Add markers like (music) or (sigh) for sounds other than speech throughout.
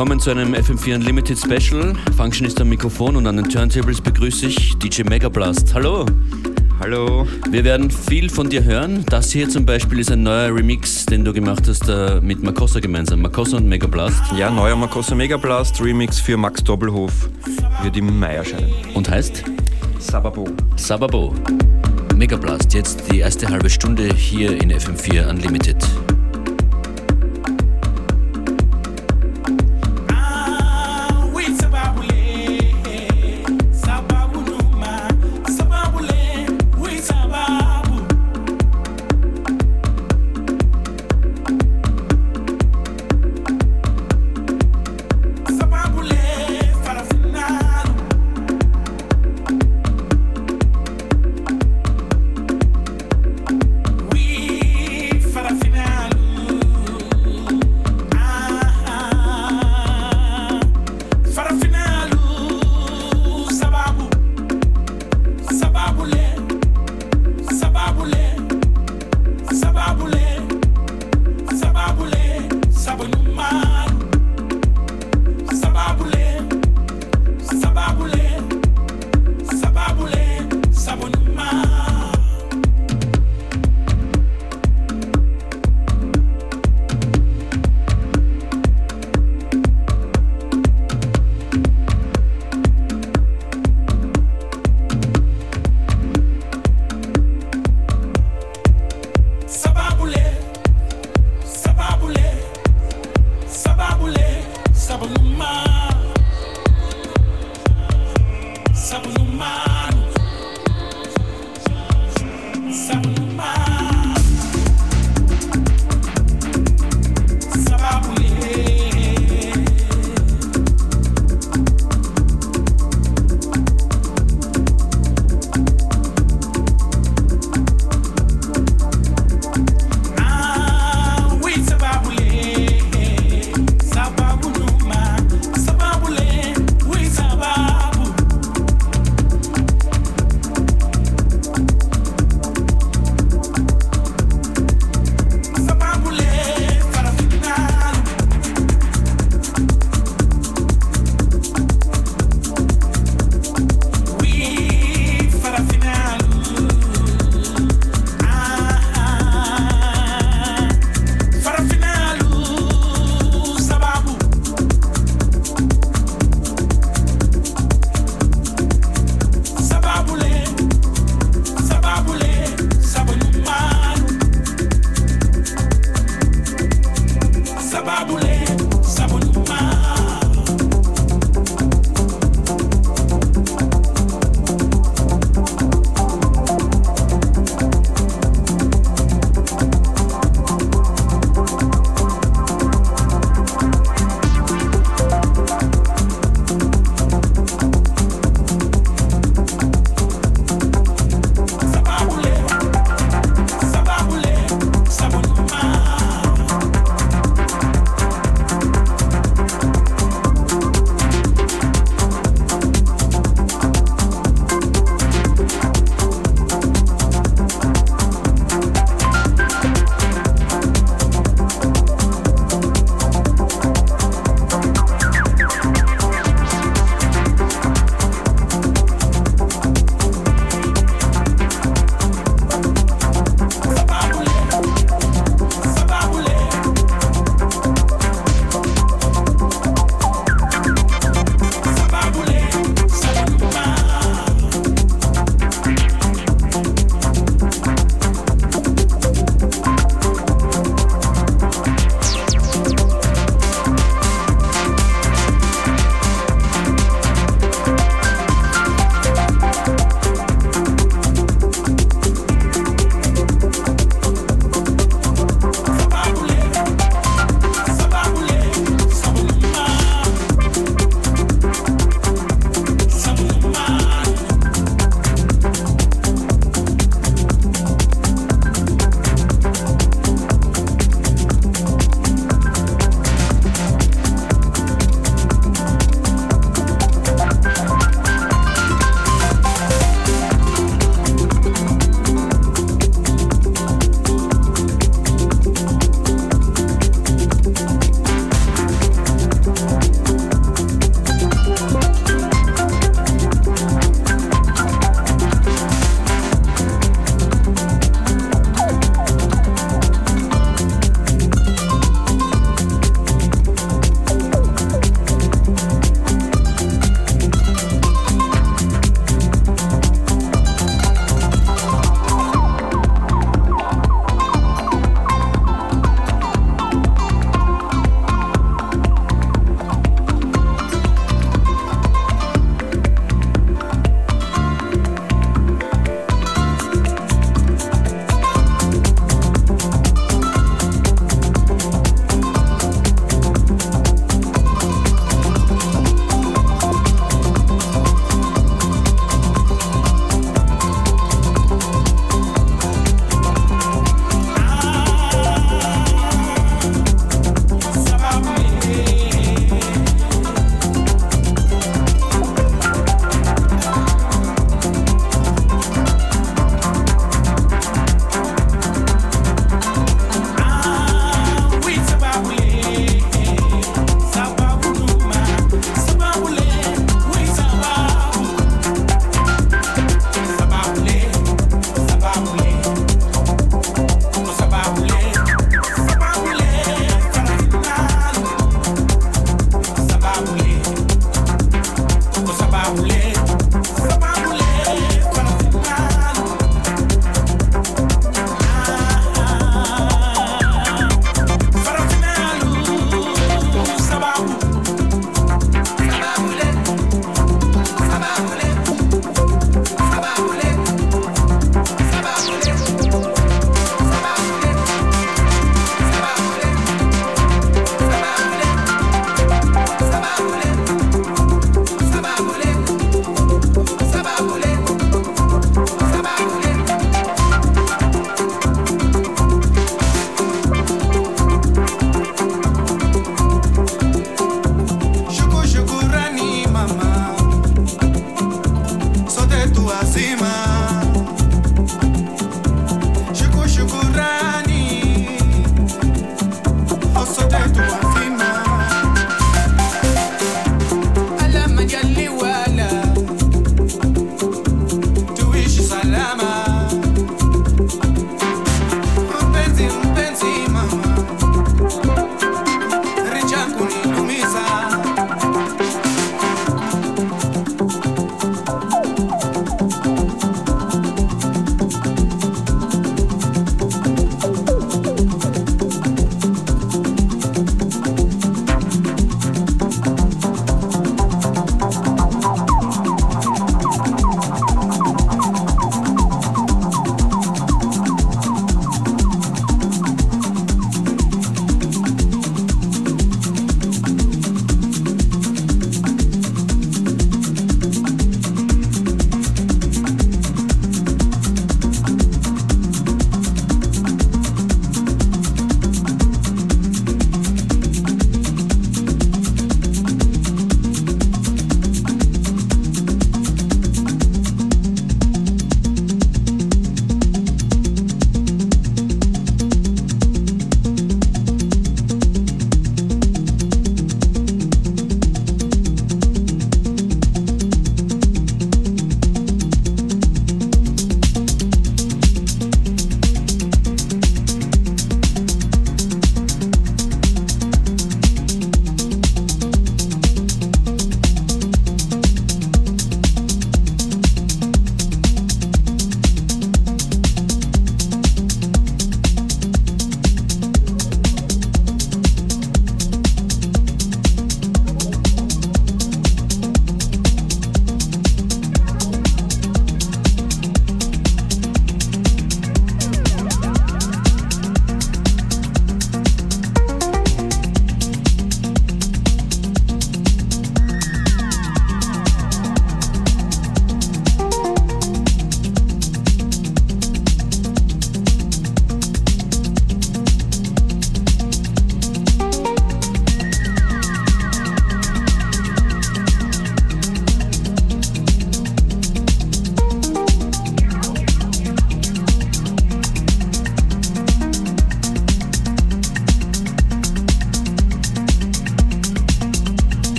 willkommen zu einem FM4 Unlimited Special. Functionist am Mikrofon und an den Turntables begrüße ich DJ Megablast. Hallo! Hallo! Wir werden viel von dir hören. Das hier zum Beispiel ist ein neuer Remix, den du gemacht hast äh, mit Makossa gemeinsam. Makossa und Megablast. Ja, neuer Makossa Megablast Remix für Max Doppelhof wird im Mai erscheinen. Und heißt? Sababo. Sababo. Megablast, jetzt die erste halbe Stunde hier in FM4 Unlimited.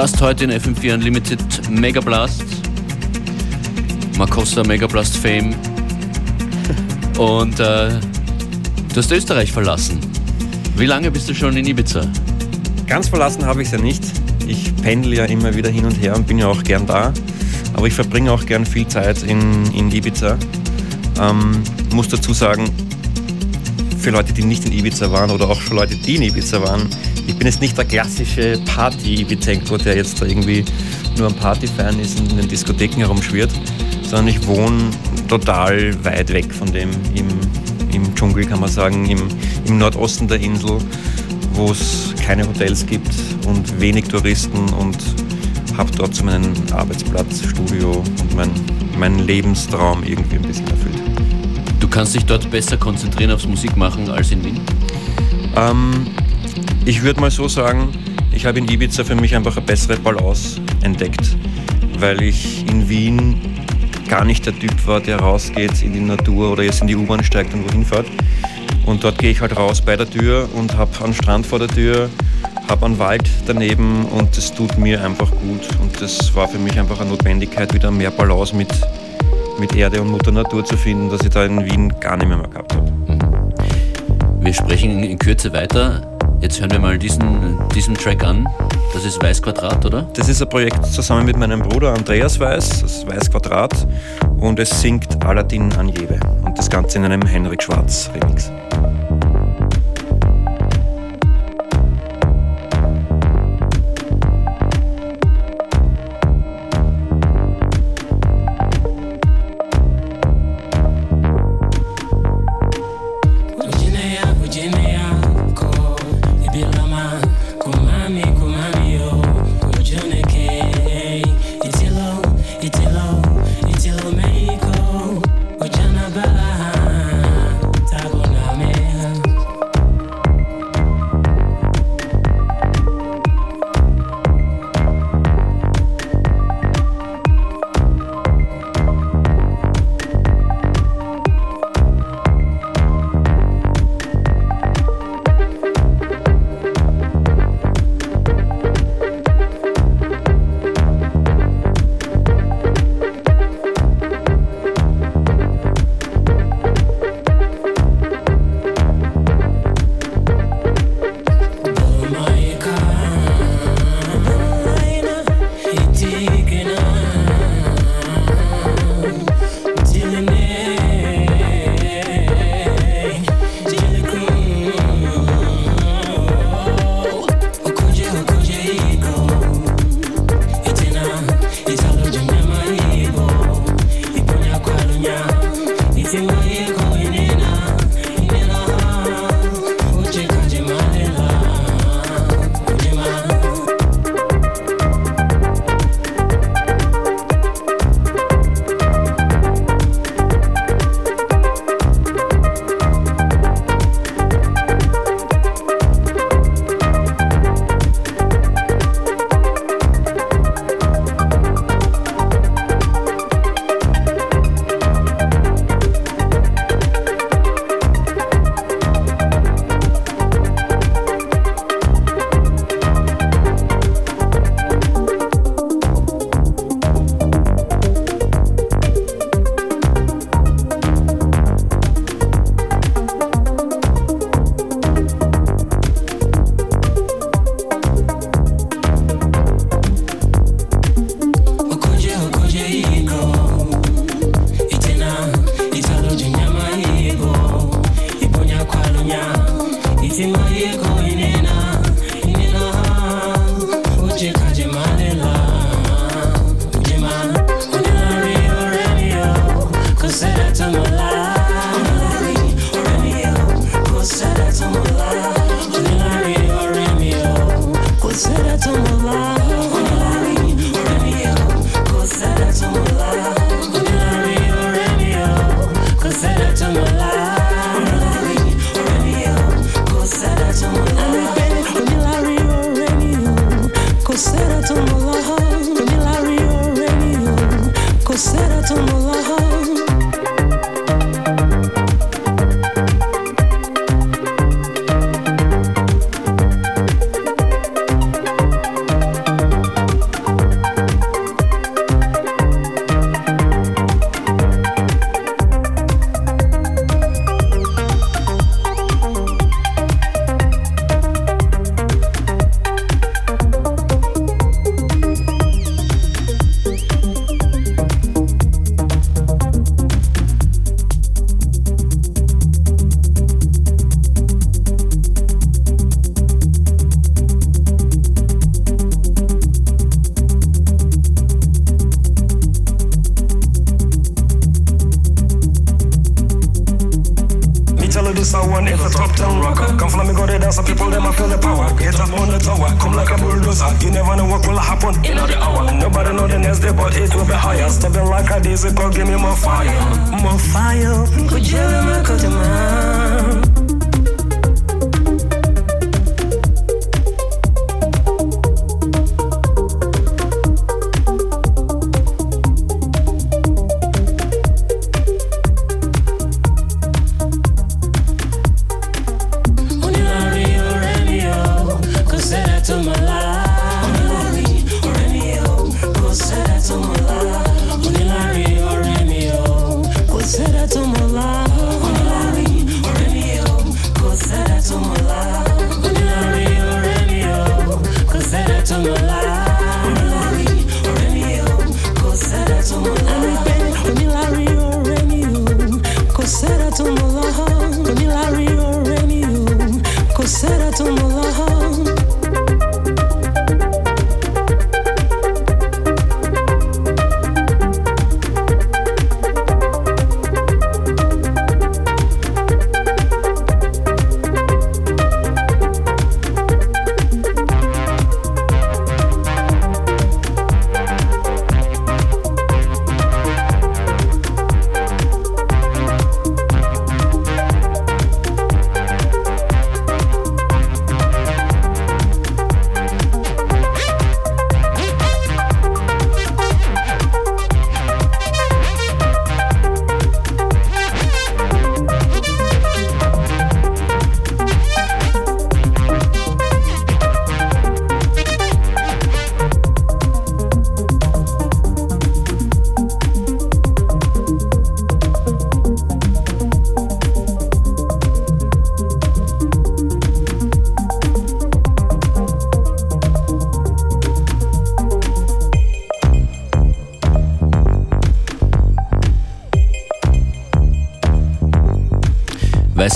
Gast heute in FM4 Unlimited Mega Blast. Marcossa Mega Blast Fame. (laughs) Und äh, du hast Österreich verlassen. Wie lange bist du schon in Ibiza? Ganz verlassen habe ich es ja nicht. Ich pendle ja immer wieder hin und her und bin ja auch gern da. Aber ich verbringe auch gern viel Zeit in, in Ibiza. Ähm, muss dazu sagen, für Leute, die nicht in Ibiza waren oder auch für Leute, die in Ibiza waren, ich bin jetzt nicht der klassische Party-Ibizenko, der jetzt da irgendwie nur ein Party-Fan ist und in den Diskotheken herumschwirrt, sondern ich wohne total weit weg von dem im, im Dschungel, kann man sagen, im, im Nordosten der Insel, wo es keine Hotels gibt und wenig Touristen und habe dort so meinen Arbeitsplatz, Studio und mein, meinen Lebenstraum irgendwie ein bisschen erfüllt. Du kannst dich dort besser konzentrieren aufs Musikmachen als in Wien? Ähm, ich würde mal so sagen, ich habe in Ibiza für mich einfach eine bessere Balance entdeckt, weil ich in Wien gar nicht der Typ war, der rausgeht in die Natur oder jetzt in die U-Bahn steigt und wohin fährt. Und dort gehe ich halt raus bei der Tür und habe einen Strand vor der Tür, habe einen Wald daneben und das tut mir einfach gut. Und das war für mich einfach eine Notwendigkeit, wieder mehr Balance mit, mit Erde und Mutter Natur zu finden, dass ich da in Wien gar nicht mehr, mehr gehabt habe. Wir sprechen in Kürze weiter. Jetzt hören wir mal diesen, diesen Track an. Das ist Weiß Quadrat, oder? Das ist ein Projekt zusammen mit meinem Bruder Andreas Weiß, das ist Weiß Quadrat. Und es singt Aladdin Anjebe. Und das Ganze in einem Henrik Schwarz Remix.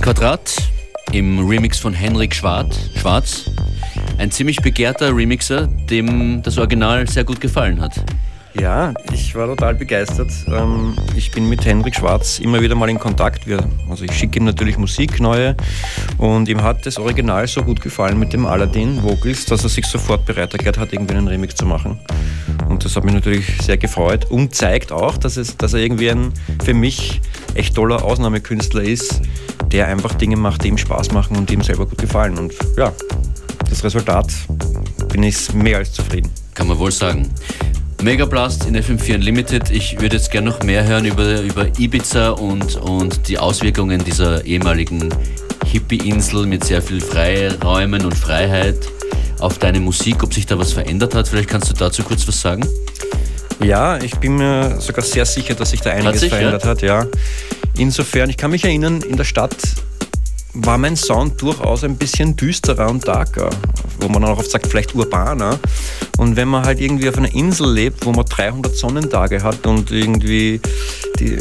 Quadrat im Remix von Henrik Schwarz. Ein ziemlich begehrter Remixer, dem das Original sehr gut gefallen hat. Ja, ich war total begeistert. Ähm, ich bin mit Henrik Schwarz immer wieder mal in Kontakt. Also ich schicke ihm natürlich Musik, neue. Und ihm hat das Original so gut gefallen mit dem Aladdin Vocals, dass er sich sofort bereit erklärt hat, irgendwie einen Remix zu machen. Und das hat mich natürlich sehr gefreut und zeigt auch, dass, es, dass er irgendwie ein für mich echt toller Ausnahmekünstler ist, der einfach Dinge macht, die ihm Spaß machen und die ihm selber gut gefallen. Und ja, das Resultat bin ich mehr als zufrieden. Kann man wohl sagen. Megablast in FM4 Unlimited. Ich würde jetzt gerne noch mehr hören über, über Ibiza und, und die Auswirkungen dieser ehemaligen Hippie-Insel mit sehr viel Freiräumen und Freiheit auf deine Musik, ob sich da was verändert hat. Vielleicht kannst du dazu kurz was sagen? Ja, ich bin mir sogar sehr sicher, dass sich da einiges sich, verändert ja? hat, ja. Insofern, ich kann mich erinnern, in der Stadt war mein Sound durchaus ein bisschen düsterer und darker, wo man auch oft sagt, vielleicht urbaner. Und wenn man halt irgendwie auf einer Insel lebt, wo man 300 Sonnentage hat und irgendwie die,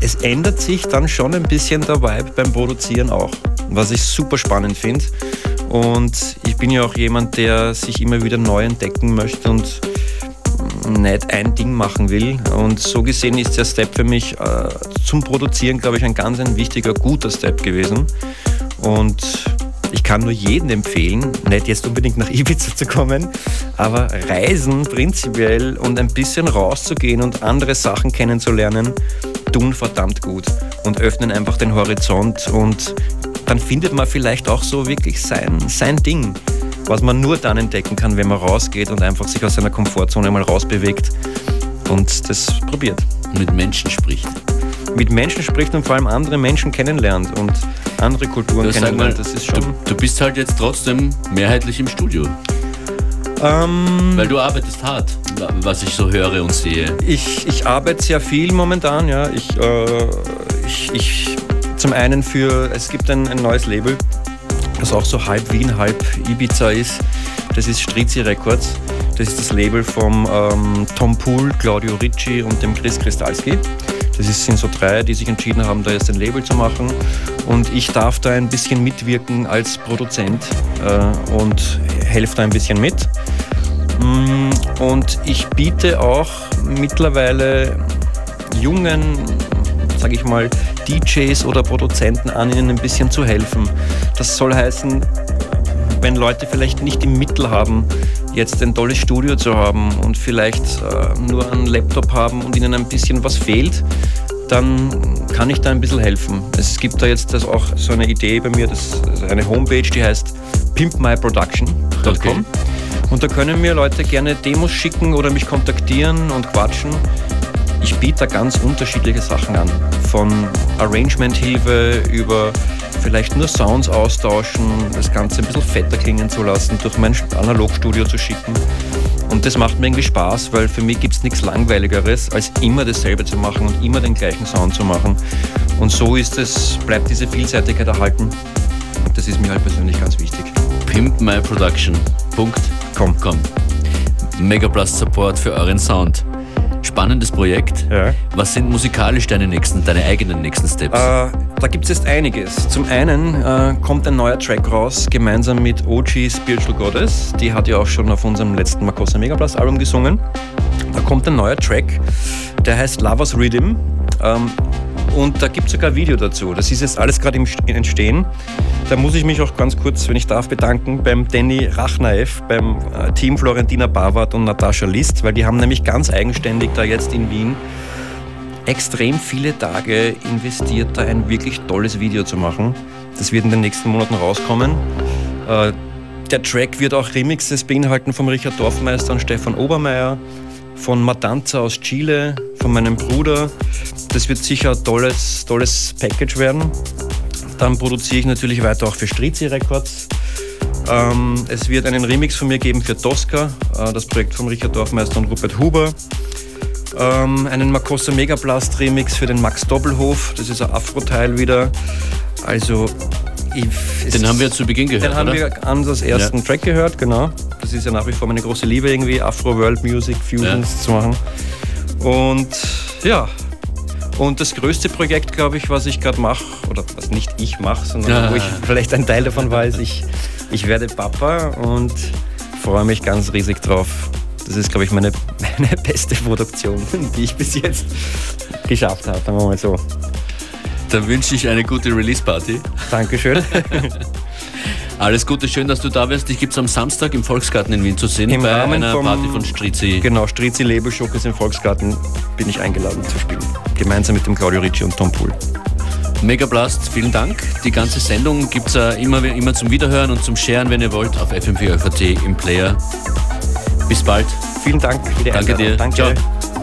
es ändert sich dann schon ein bisschen der Vibe beim Produzieren auch, was ich super spannend finde. Und ich bin ja auch jemand, der sich immer wieder neu entdecken möchte und nicht ein Ding machen will. Und so gesehen ist der Step für mich äh, zum Produzieren, glaube ich, ein ganz ein wichtiger, guter Step gewesen. Und ich kann nur jedem empfehlen, nicht jetzt unbedingt nach (laughs) Ibiza zu kommen, aber Reisen prinzipiell und ein bisschen rauszugehen und andere Sachen kennenzulernen, tun verdammt gut und öffnen einfach den Horizont und dann findet man vielleicht auch so wirklich sein, sein Ding was man nur dann entdecken kann, wenn man rausgeht und einfach sich aus seiner Komfortzone mal rausbewegt und das probiert. Mit Menschen spricht. Mit Menschen spricht und vor allem andere Menschen kennenlernt und andere Kulturen das kennenlernt. das ist schon du, du, bist halt jetzt trotzdem mehrheitlich im Studio. Ähm, Weil du arbeitest hart, was ich so höre und sehe. Ich, ich arbeite sehr viel momentan, ja. Ich, äh, ich, ich zum einen für, es gibt ein, ein neues Label, das auch so halb Wien, halb Ibiza ist. Das ist Strizi Records. Das ist das Label vom ähm, Tom Pool, Claudio Ricci und dem Chris Kristalski. Das sind so drei, die sich entschieden haben, da jetzt ein Label zu machen. Und ich darf da ein bisschen mitwirken als Produzent äh, und helfe da ein bisschen mit. Mm, und ich biete auch mittlerweile jungen sage ich mal, DJs oder Produzenten an, ihnen ein bisschen zu helfen. Das soll heißen, wenn Leute vielleicht nicht die Mittel haben, jetzt ein tolles Studio zu haben und vielleicht äh, nur einen Laptop haben und ihnen ein bisschen was fehlt, dann kann ich da ein bisschen helfen. Es gibt da jetzt das auch so eine Idee bei mir, das ist eine Homepage, die heißt pimpmyproduction.com. Okay. Und da können mir Leute gerne Demos schicken oder mich kontaktieren und quatschen. Ich biete da ganz unterschiedliche Sachen an. Von Arrangement-Hilfe über vielleicht nur Sounds austauschen, das Ganze ein bisschen fetter klingen zu lassen, durch mein Analogstudio zu schicken. Und das macht mir irgendwie Spaß, weil für mich gibt es nichts Langweiligeres, als immer dasselbe zu machen und immer den gleichen Sound zu machen. Und so ist es, bleibt diese Vielseitigkeit erhalten. Das ist mir halt persönlich ganz wichtig. Pimpmyproduction.com Megablast Support für euren Sound. Spannendes Projekt. Ja. Was sind musikalisch deine nächsten, deine eigenen nächsten Steps? Äh, da gibt es jetzt einiges. Zum einen äh, kommt ein neuer Track raus, gemeinsam mit OG Spiritual Goddess. Die hat ja auch schon auf unserem letzten Makossa Megablast Album gesungen. Da kommt ein neuer Track, der heißt Lovers Rhythm. Ähm, und da gibt es sogar ein Video dazu. Das ist jetzt alles gerade im Entstehen. Da muss ich mich auch ganz kurz, wenn ich darf, bedanken beim Danny Rachnaev, beim äh, Team Florentina Bavard und Natascha List, weil die haben nämlich ganz eigenständig da jetzt in Wien extrem viele Tage investiert, da ein wirklich tolles Video zu machen. Das wird in den nächsten Monaten rauskommen. Äh, der Track wird auch Remixes beinhalten vom Richard Dorfmeister und Stefan Obermeier von Matanza aus Chile, von meinem Bruder. Das wird sicher ein tolles, tolles Package werden. Dann produziere ich natürlich weiter auch für Strizi Records. Ähm, es wird einen Remix von mir geben für Tosca, äh, das Projekt von Richard Dorfmeister und Rupert Huber. Ähm, einen Makossa Megablast Remix für den Max Doppelhof, das ist ein Afro-Teil wieder. Also ich, den haben wir zu Beginn gehört. Den haben oder? wir an das ersten ja. Track gehört, genau. Das ist ja nach wie vor meine große Liebe, irgendwie Afro-World-Music, Fusions ja. zu machen. Und ja, und das größte Projekt, glaube ich, was ich gerade mache, oder was nicht ich mache, sondern ja. wo ich (laughs) vielleicht ein Teil davon weiß, ich, ich werde Papa und freue mich ganz riesig drauf. Das ist, glaube ich, meine, (laughs) meine beste Produktion, die ich bis jetzt geschafft habe, sagen wir mal so. Dann wünsche ich eine gute Release-Party. Dankeschön. (laughs) Alles Gute, schön, dass du da bist. Ich gibt es am Samstag im Volksgarten in Wien zu sehen Im bei Rahmen einer vom, Party von Strizi. Genau, Strizi Labelshock ist im Volksgarten, bin ich eingeladen zu spielen. Gemeinsam mit dem Claudio Ricci und Tom Pool. Megablast, vielen Dank. Die ganze Sendung gibt es äh, immer, immer zum Wiederhören und zum Sharen, wenn ihr wollt, auf FM4 im Player. Bis bald. Vielen Dank Danke dir. Danke. Ciao.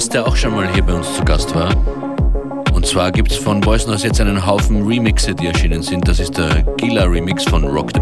Noise, der auch schon mal hier bei uns zu Gast war. Und zwar gibt es von Boys Noise jetzt einen Haufen Remixe, die erschienen sind. Das ist der Gila Remix von Rock the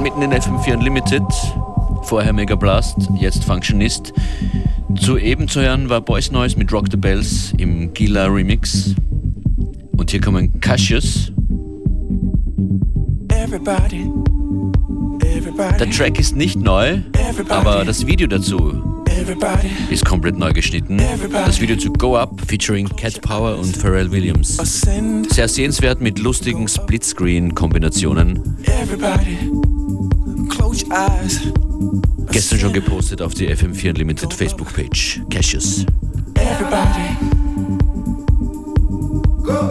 mitten in FM4 Unlimited. Vorher Mega Blast, jetzt Functionist. Zu eben zu hören war Boys Noise mit Rock the Bells im Gila Remix. Und hier kommen Cassius. Everybody, everybody, Der Track ist nicht neu, aber das Video dazu ist komplett neu geschnitten. Das Video zu Go Up featuring Cat Power und Pharrell Williams. Sehr sehenswert mit lustigen Splitscreen-Kombinationen. Gestern schon gepostet auf die FM4 Unlimited Facebook-Page. Cassius. Everybody. Go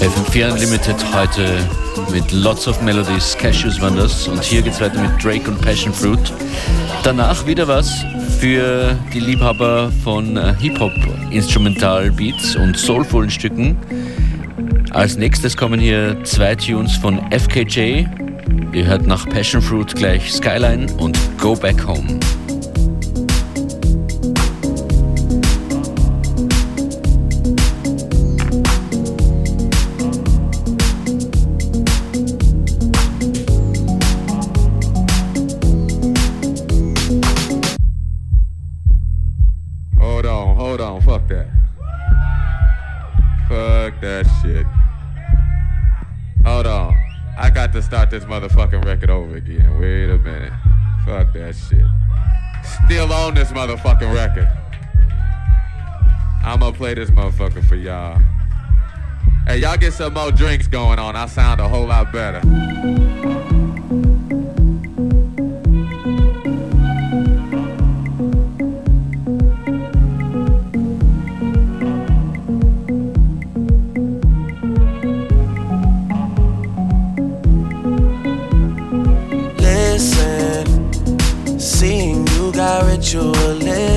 FM4 Unlimited heute mit Lots of Melodies, Cashews waren das. Und hier geht's weiter mit Drake und Passion Fruit. Danach wieder was für die Liebhaber von äh, Hip-Hop, Instrumental-Beats und soulvollen Stücken. Als nächstes kommen hier zwei Tunes von FKJ. Ihr hört nach Passion Fruit gleich Skyline und Go Back Home. Motherfucking record. I'ma play this motherfucker for y'all. Hey, y'all get some more drinks going on. I sound a whole lot better.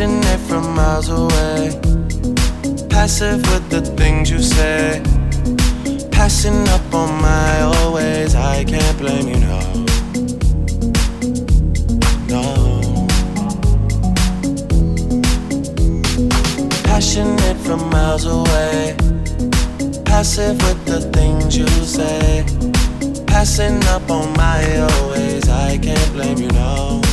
Passionate from miles away. Passive with the things you say. Passing up on my always, I can't blame you, no. No. Passionate from miles away. Passive with the things you say. Passing up on my always, I can't blame you, no.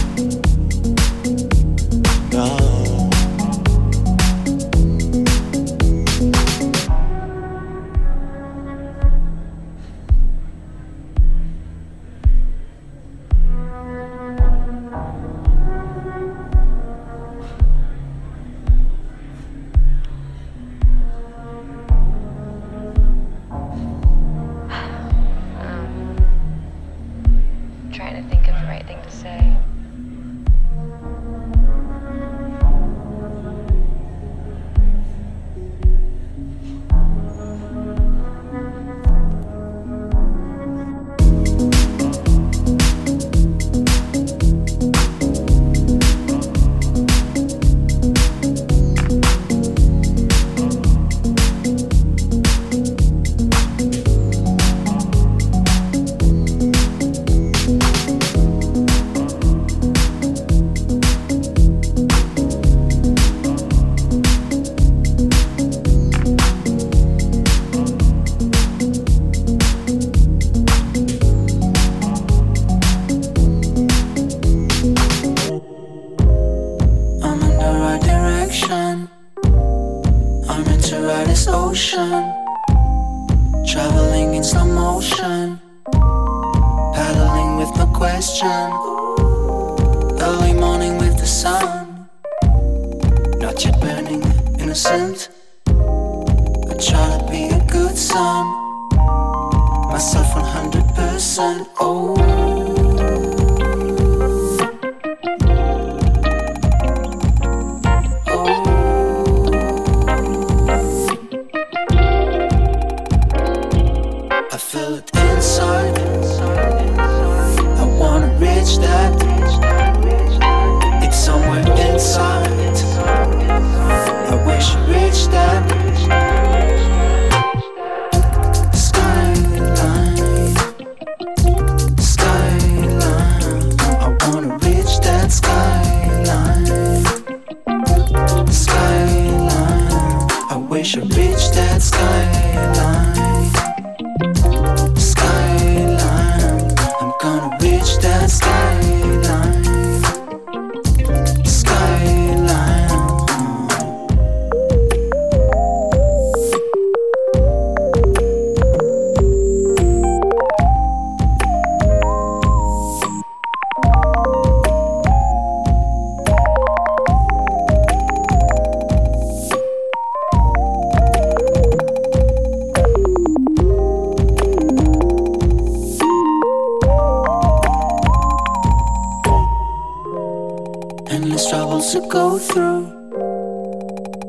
to go through.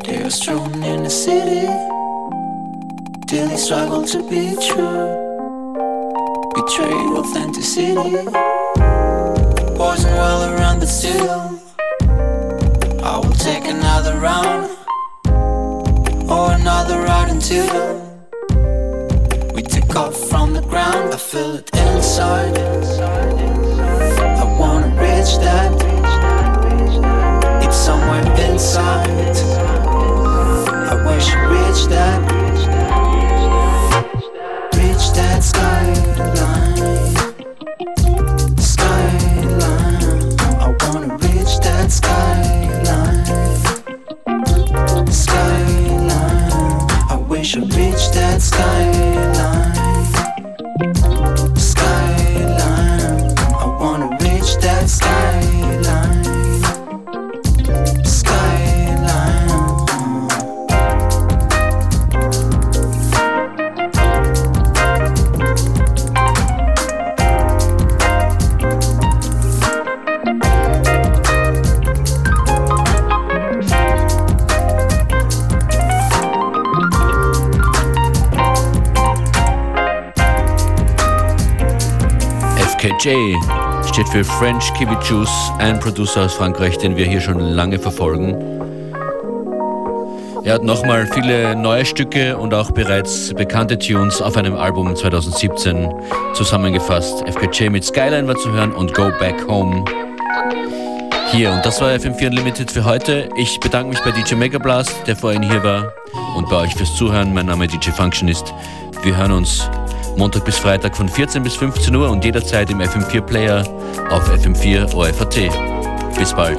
They're strong in the city, daily struggle to be true. Betrayed authenticity, poison well around, but still, I will take another round. reach that, reach that skyline, skyline. I wanna reach that skyline, skyline. I wish I reached that skyline. Steht für French Kiwi Juice, ein Producer aus Frankreich, den wir hier schon lange verfolgen. Er hat nochmal viele neue Stücke und auch bereits bekannte Tunes auf einem Album 2017 zusammengefasst. FKJ mit Skyline war zu hören und Go Back Home. Hier, und das war FM4 Unlimited für heute. Ich bedanke mich bei DJ Megablast, der vorhin hier war, und bei euch fürs Zuhören. Mein Name DJ Functionist. Wir hören uns Montag bis Freitag von 14 bis 15 Uhr und jederzeit im FM4 Player auf FM4 OFAT. Bis bald.